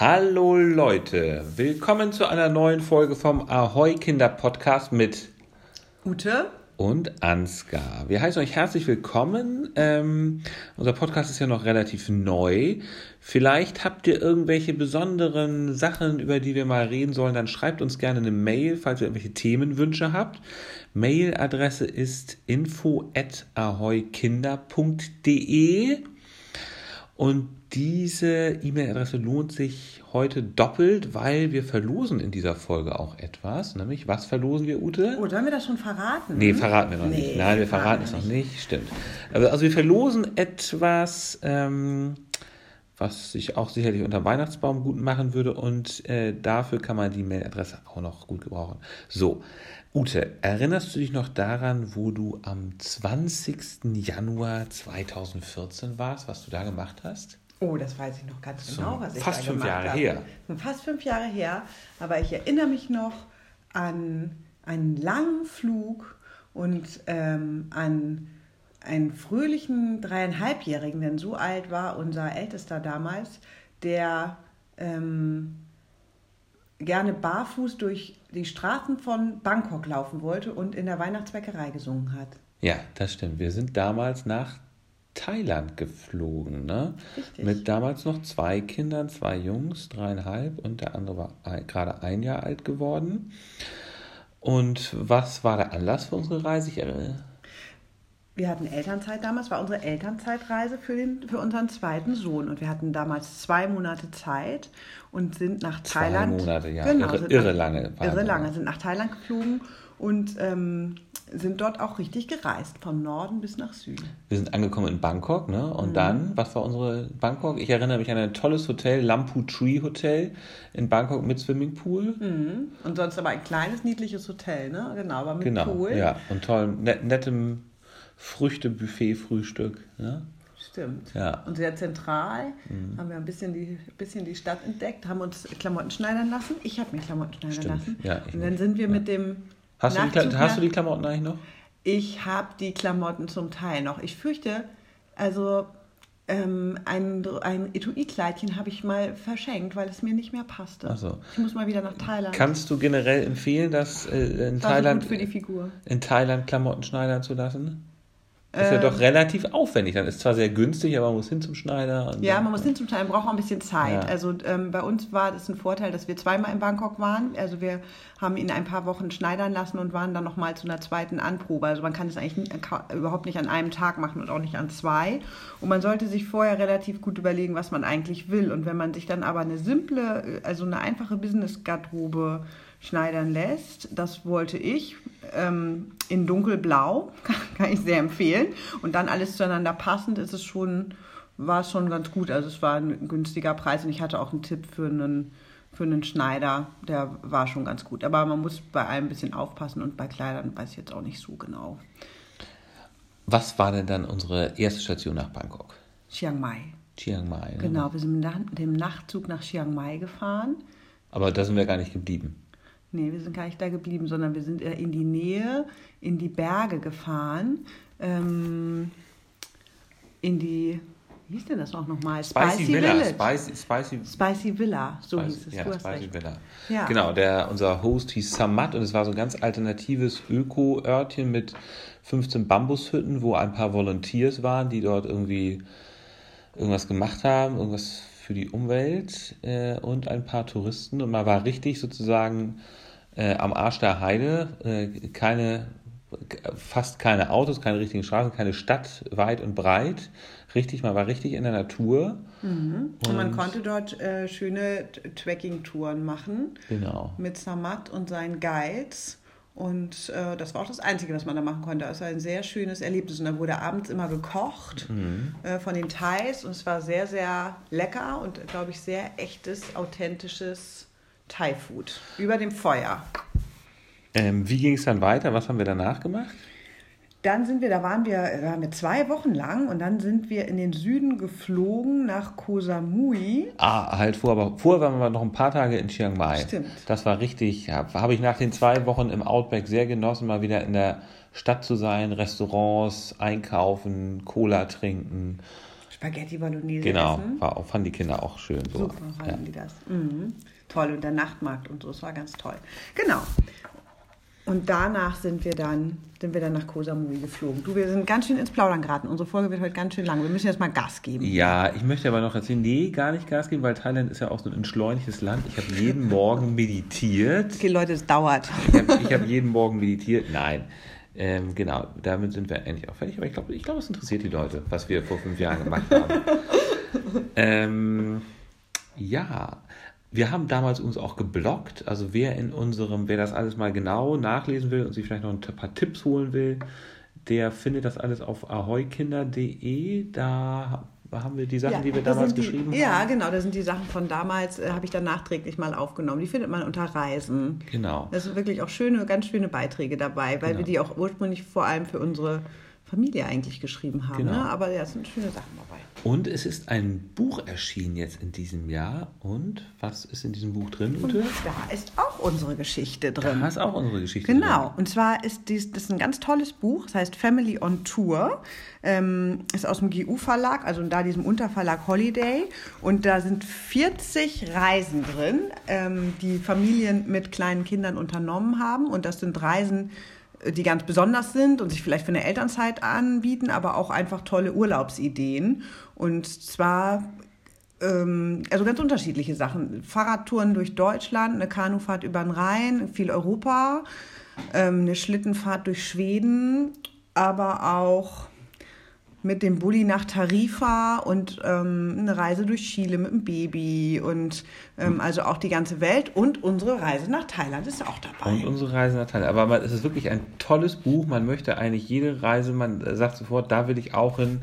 Hallo Leute, willkommen zu einer neuen Folge vom Ahoi Kinder Podcast mit Ute und Ansgar. Wir heißen euch herzlich willkommen. Ähm, unser Podcast ist ja noch relativ neu. Vielleicht habt ihr irgendwelche besonderen Sachen, über die wir mal reden sollen, dann schreibt uns gerne eine Mail, falls ihr irgendwelche Themenwünsche habt. Mailadresse ist info@ahoykinder.de und diese E-Mail-Adresse lohnt sich heute doppelt, weil wir verlosen in dieser Folge auch etwas. Nämlich, was verlosen wir, Ute? Oh, sollen wir das schon verraten? Nee, verraten wir noch nee, nicht. Nein, wir verraten es noch nicht. Stimmt. Also, wir verlosen etwas, ähm, was sich auch sicherlich unter Weihnachtsbaum gut machen würde. Und äh, dafür kann man die Mailadresse auch noch gut gebrauchen. So, Ute, erinnerst du dich noch daran, wo du am 20. Januar 2014 warst, was du da gemacht hast? Oh, das weiß ich noch ganz so, genau, was ich Fast fünf Jahre habe. her. Fast fünf Jahre her, aber ich erinnere mich noch an einen langen Flug und ähm, an einen fröhlichen dreieinhalbjährigen, denn so alt war unser Ältester damals, der ähm, gerne barfuß durch die Straßen von Bangkok laufen wollte und in der Weihnachtsbäckerei gesungen hat. Ja, das stimmt. Wir sind damals nach Thailand geflogen, ne? Richtig. Mit damals noch zwei Kindern, zwei Jungs, dreieinhalb und der andere war gerade ein Jahr alt geworden. Und was war der Anlass für unsere Reise? Ich wir hatten Elternzeit damals, war unsere Elternzeitreise für, den, für unseren zweiten Sohn. Und wir hatten damals zwei Monate Zeit und sind nach Thailand. Zwei Monate, ja. Genau, irre, irre lange. Irre lange, sind nach Thailand geflogen und ähm, sind dort auch richtig gereist, vom Norden bis nach Süden. Wir sind angekommen in Bangkok, ne? Und mhm. dann, was war unsere Bangkok? Ich erinnere mich an ein tolles Hotel, Lampu Tree Hotel in Bangkok mit Swimmingpool. Mhm. Und sonst aber ein kleines, niedliches Hotel, ne? Genau, aber mit genau, Pool. Ja, und toll, net, nettem Früchtebuffet-Frühstück. Ne? Stimmt. Ja. Und sehr zentral mhm. haben wir ein bisschen die, bisschen die Stadt entdeckt, haben uns Klamotten schneidern lassen. Ich habe mir Klamotten schneidern Stimmt. lassen. Ja, und dann sind wir ja. mit dem. Hast du, die, hast du die Klamotten eigentlich noch? Ich habe die Klamotten zum Teil noch. Ich fürchte, also ähm, ein, ein Etui-Kleidchen habe ich mal verschenkt, weil es mir nicht mehr passte. So. Ich muss mal wieder nach Thailand. Kannst du generell empfehlen, dass äh, in, Thailand, für die Figur. in Thailand Klamotten schneidern zu lassen? Ist ja doch ähm, relativ aufwendig. Dann ist zwar sehr günstig, aber man muss hin zum Schneider. ja, man muss hin zum Schneider, braucht auch ein bisschen Zeit. Ja. Also ähm, bei uns war das ein Vorteil, dass wir zweimal in Bangkok waren. Also wir haben ihn ein paar Wochen schneidern lassen und waren dann nochmal zu einer zweiten Anprobe. Also man kann es eigentlich nie, überhaupt nicht an einem Tag machen und auch nicht an zwei. Und man sollte sich vorher relativ gut überlegen, was man eigentlich will. Und wenn man sich dann aber eine simple, also eine einfache Business-Garderobe schneidern lässt. Das wollte ich ähm, in dunkelblau, kann ich sehr empfehlen. Und dann alles zueinander passend ist es schon, war es schon ganz gut. Also es war ein günstiger Preis und ich hatte auch einen Tipp für einen, für einen Schneider, der war schon ganz gut. Aber man muss bei allem ein bisschen aufpassen und bei Kleidern weiß ich jetzt auch nicht so genau. Was war denn dann unsere erste Station nach Bangkok? Chiang Mai. Chiang Mai. Ne? Genau, wir sind mit dem Nachtzug nach Chiang Mai gefahren. Aber da sind wir gar nicht geblieben. Nee, wir sind gar nicht da geblieben, sondern wir sind in die Nähe, in die Berge gefahren, ähm, in die, wie hieß denn das auch nochmal? Spicy, Spicy Villa. Spicy, Spicy, Spicy Villa, so Spicy, hieß es. Ja, Spicy recht. Villa. Ja. Genau, der, unser Host hieß Samat und es war so ein ganz alternatives Öko-Örtchen mit 15 Bambushütten, wo ein paar Volunteers waren, die dort irgendwie irgendwas gemacht haben, irgendwas für die Umwelt äh, und ein paar Touristen. Und man war richtig sozusagen äh, am Arsch der Heide. Äh, keine, fast keine Autos, keine richtigen Straßen, keine Stadt weit und breit. Richtig, man war richtig in der Natur. Mhm. Und, und, man konnte dort äh, schöne Trekking-Touren machen. Genau. Mit Samat und seinen Guides. Und äh, das war auch das Einzige, was man da machen konnte. Es war ein sehr schönes Erlebnis. Und da wurde abends immer gekocht mhm. äh, von den Thais. Und es war sehr, sehr lecker und, glaube ich, sehr echtes, authentisches Thai-Food über dem Feuer. Ähm, wie ging es dann weiter? Was haben wir danach gemacht? Dann sind wir, da waren wir, waren wir zwei Wochen lang und dann sind wir in den Süden geflogen nach Koh Samui. Ah, halt vor, aber vorher waren wir noch ein paar Tage in Chiang Mai. Stimmt. Das war richtig, habe ich nach den zwei Wochen im Outback sehr genossen, mal wieder in der Stadt zu sein, Restaurants, einkaufen, Cola trinken. Spaghetti Bolognese genau, essen. Genau, war, fanden die Kinder auch schön. So. Super fanden ja. die das. Mhm. Toll, und der Nachtmarkt und so, es war ganz toll. Genau. Und danach sind wir dann, sind wir dann nach Koh Samui geflogen. Du, wir sind ganz schön ins Plaudern geraten. Unsere Folge wird heute ganz schön lang. Wir müssen jetzt mal Gas geben. Ja, ich möchte aber noch erzählen, nee, gar nicht Gas geben, weil Thailand ist ja auch so ein entschleunigtes Land. Ich habe jeden Morgen meditiert. Okay, Leute, es dauert. Ich habe hab jeden Morgen meditiert. Nein. Ähm, genau, damit sind wir eigentlich auch fertig. Aber ich glaube, ich glaub, es interessiert die Leute, was wir vor fünf Jahren gemacht haben. ähm, ja, wir haben damals uns auch geblockt. Also wer in unserem, wer das alles mal genau nachlesen will und sich vielleicht noch ein paar Tipps holen will, der findet das alles auf ahoykinder.de. Da haben wir die Sachen, ja, die wir damals die, geschrieben ja, haben. Ja, genau, das sind die Sachen von damals, äh, habe ich dann nachträglich mal aufgenommen. Die findet man unter Reisen. Genau. Da sind wirklich auch schöne, ganz schöne Beiträge dabei, weil genau. wir die auch ursprünglich vor allem für unsere Familie eigentlich geschrieben haben. Genau. Ne? Aber ja, es sind schöne Sachen dabei. Und es ist ein Buch erschienen jetzt in diesem Jahr. Und was ist in diesem Buch drin, Ute? Und da ist auch unsere Geschichte drin. Da ist auch unsere Geschichte genau. drin. Genau. Und zwar ist dies, das ist ein ganz tolles Buch. Das heißt Family on Tour. Ähm, ist aus dem GU-Verlag, also da diesem Unterverlag Holiday. Und da sind 40 Reisen drin, ähm, die Familien mit kleinen Kindern unternommen haben. Und das sind Reisen die ganz besonders sind und sich vielleicht für eine Elternzeit anbieten, aber auch einfach tolle Urlaubsideen. Und zwar ähm, also ganz unterschiedliche Sachen. Fahrradtouren durch Deutschland, eine Kanufahrt über den Rhein, viel Europa, ähm, eine Schlittenfahrt durch Schweden, aber auch mit dem Bulli nach Tarifa und ähm, eine Reise durch Chile mit dem Baby und ähm, also auch die ganze Welt und unsere Reise nach Thailand ist auch dabei. Und unsere Reise nach Thailand. Aber man, es ist wirklich ein tolles Buch. Man möchte eigentlich jede Reise, man sagt sofort, da will ich auch hin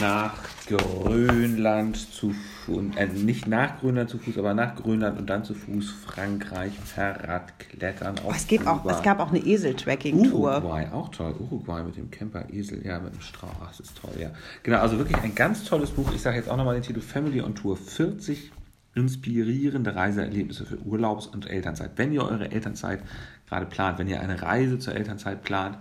nach Grönland zu Fuß, äh, nicht nach Grönland zu Fuß, aber nach Grönland und dann zu Fuß Frankreich, Fahrrad, Klettern. Oh, es, gibt auch, es gab auch eine Esel-Tracking-Tour. Uruguay, auch toll. Uruguay mit dem Camper Esel, ja, mit dem Strauch, das ist toll, ja. Genau, also wirklich ein ganz tolles Buch. Ich sage jetzt auch nochmal den Titel Family on Tour. 40 inspirierende Reiseerlebnisse für Urlaubs- und Elternzeit. Wenn ihr eure Elternzeit gerade plant, wenn ihr eine Reise zur Elternzeit plant,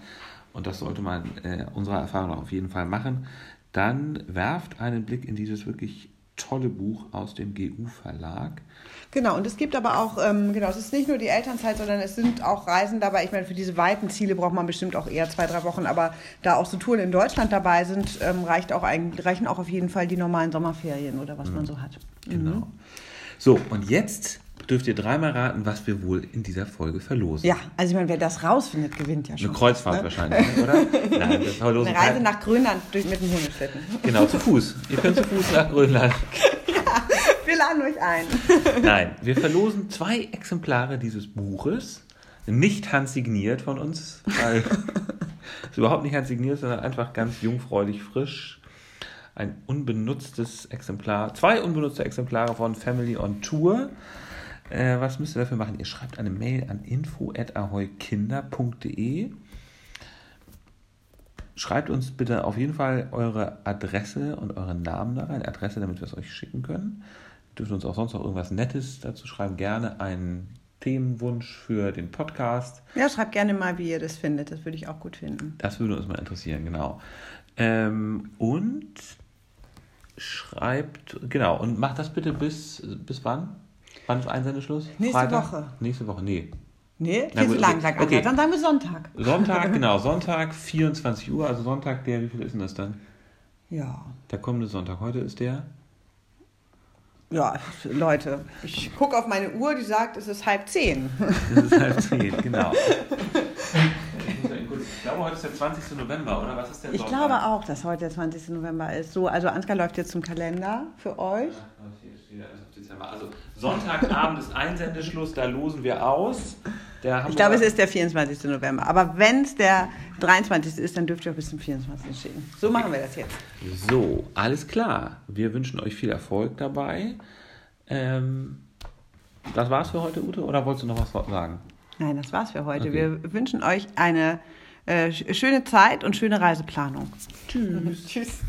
und das sollte man äh, unserer Erfahrung auf jeden Fall machen, dann werft einen Blick in dieses wirklich tolle Buch aus dem GU-Verlag. Genau, und es gibt aber auch, ähm, genau, es ist nicht nur die Elternzeit, sondern es sind auch Reisen dabei. Ich meine, für diese weiten Ziele braucht man bestimmt auch eher zwei, drei Wochen, aber da auch so Touren in Deutschland dabei sind, ähm, reicht auch reichen auch auf jeden Fall die normalen Sommerferien oder was mhm. man so hat. Genau. Mhm. So, und jetzt dürft ihr dreimal raten, was wir wohl in dieser Folge verlosen. Ja, also ich meine, wer das rausfindet, gewinnt ja schon. Eine Kreuzfahrt ne? wahrscheinlich, oder? Nein, das Eine Reise kein... nach Grönland durch, mit dem Hundeschlitten. Genau, zu Fuß. Ihr könnt zu Fuß nach Grönland. ja, wir laden euch ein. Nein, wir verlosen zwei Exemplare dieses Buches. Nicht handsigniert von uns, weil es überhaupt nicht handsigniert, sondern einfach ganz jungfräulich frisch. Ein unbenutztes Exemplar, zwei unbenutzte Exemplare von Family on Tour. Äh, was müsst ihr dafür machen? Ihr schreibt eine Mail an info.ahoykinder.de. Schreibt uns bitte auf jeden Fall eure Adresse und euren Namen da rein. Adresse, damit wir es euch schicken können. Ihr dürft uns auch sonst noch irgendwas Nettes dazu schreiben. Gerne einen Themenwunsch für den Podcast. Ja, schreibt gerne mal, wie ihr das findet. Das würde ich auch gut finden. Das würde uns mal interessieren, genau. Ähm, und schreibt, genau, und macht das bitte bis, bis wann? Wann ist Einsendeschluss? Nächste Freitag? Woche. Nächste Woche, nee. Nee, viel zu lang, sag okay. Dann sagen wir Sonntag. Sonntag, genau. Sonntag, 24 Uhr. Also Sonntag, der, wie viel ist denn das dann? Ja. Der kommende Sonntag. Heute ist der? Ja, Leute, ich gucke auf meine Uhr, die sagt, es ist halb zehn. Es ist halb zehn, genau. Ich glaube, heute ist der 20. November, oder? Was ist der Ich Sonntag? glaube auch, dass heute der 20. November ist. So, also Ansgar läuft jetzt zum Kalender für euch. Ja, Dezember. Also Sonntagabend ist Einsendeschluss, da losen wir aus. ich glaube, es ist der 24. November. Aber wenn es der 23. ist, dann dürft ihr auch bis zum 24. schicken. So machen wir das jetzt. So, alles klar. Wir wünschen euch viel Erfolg dabei. Ähm, das war's für heute, Ute, oder wolltest du noch was sagen? Nein, das war's für heute. Okay. Wir wünschen euch eine äh, schöne Zeit und schöne Reiseplanung. Tschüss. Tschüss.